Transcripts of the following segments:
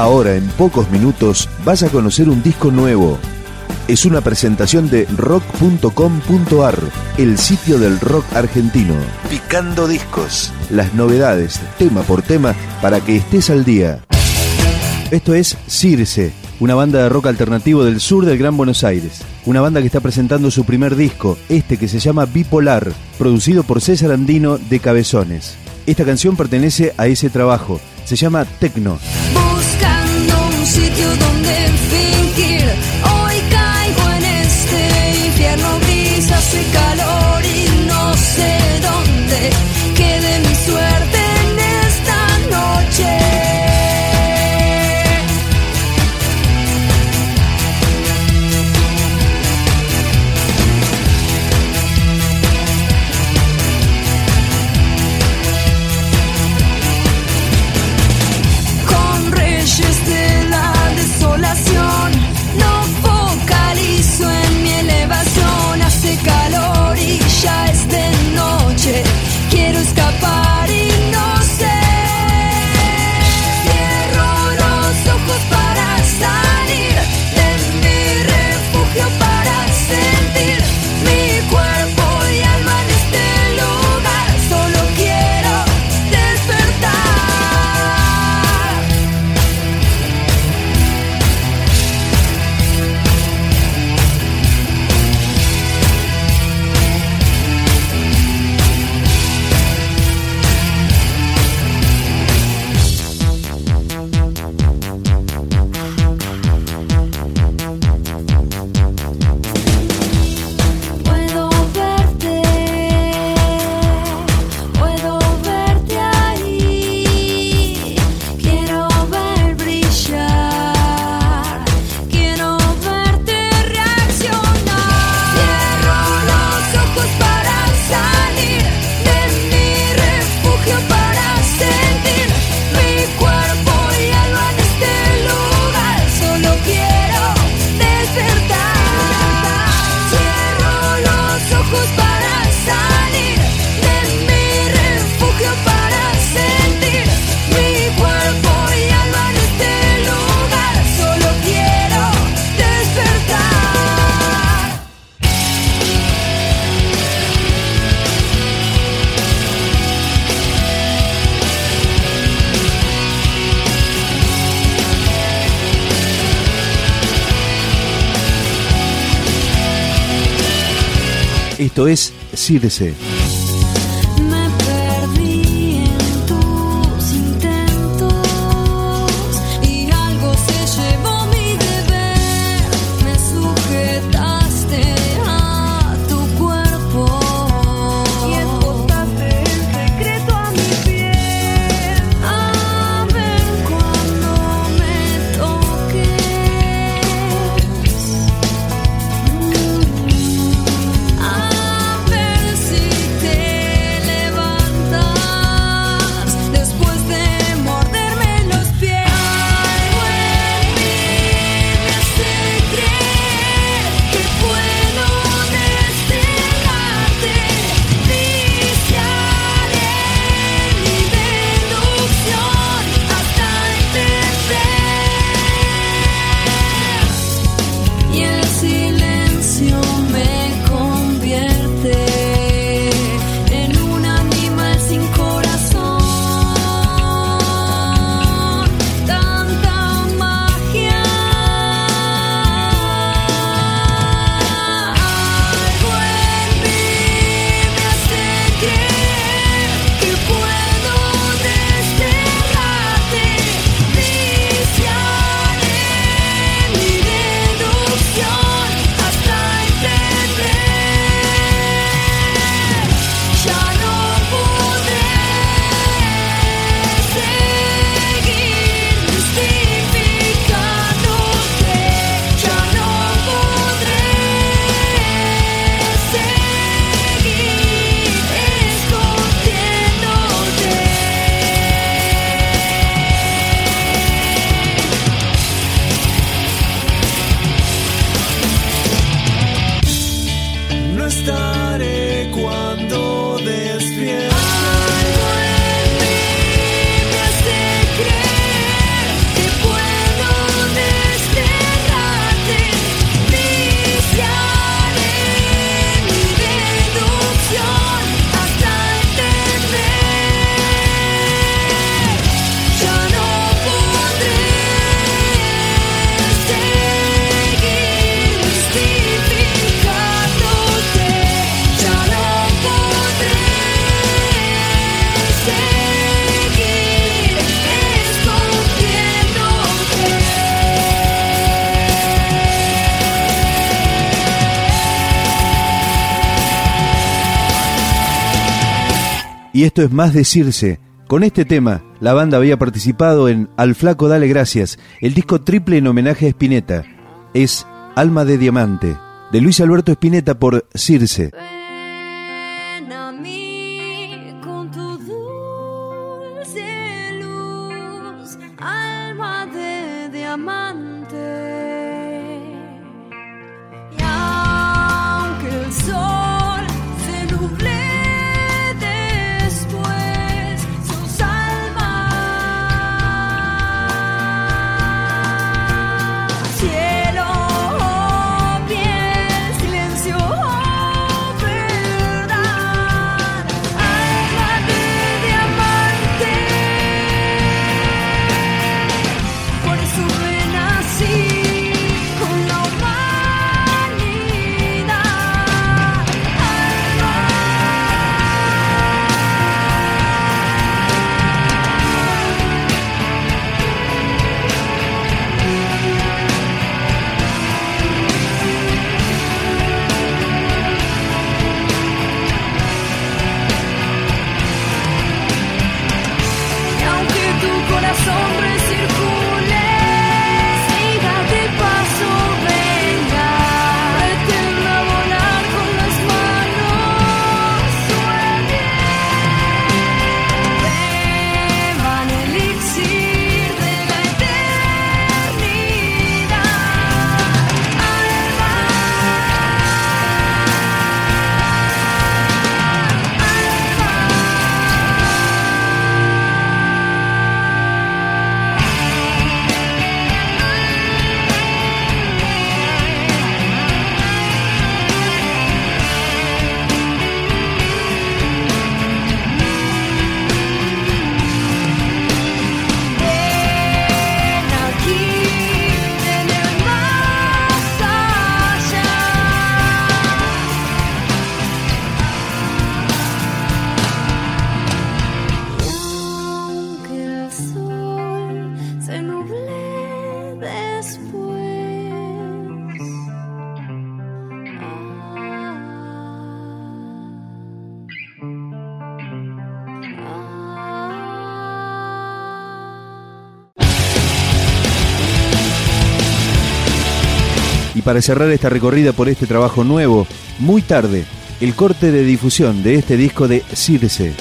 Ahora, en pocos minutos, vas a conocer un disco nuevo. Es una presentación de rock.com.ar, el sitio del rock argentino. Picando discos. Las novedades, tema por tema, para que estés al día. Esto es Circe, una banda de rock alternativo del sur del Gran Buenos Aires. Una banda que está presentando su primer disco, este que se llama Bipolar, producido por César Andino de Cabezones. Esta canción pertenece a ese trabajo, se llama Tecno. Sitio donde могу спать. Esto es Circe. Y esto es más decirse. Con este tema, la banda había participado en Al Flaco Dale Gracias, el disco triple en homenaje a Spinetta. Es Alma de Diamante, de Luis Alberto Spinetta por Circe. Y para cerrar esta recorrida por este trabajo nuevo, muy tarde, el corte de difusión de este disco de Circe.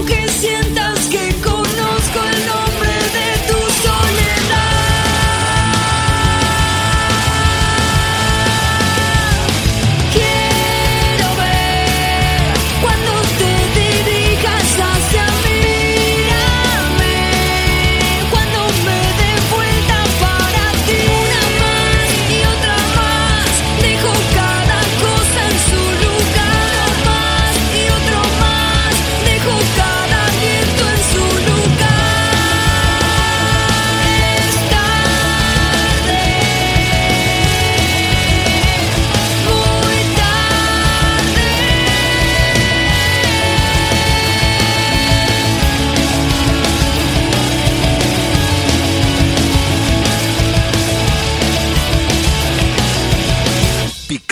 aunque sienta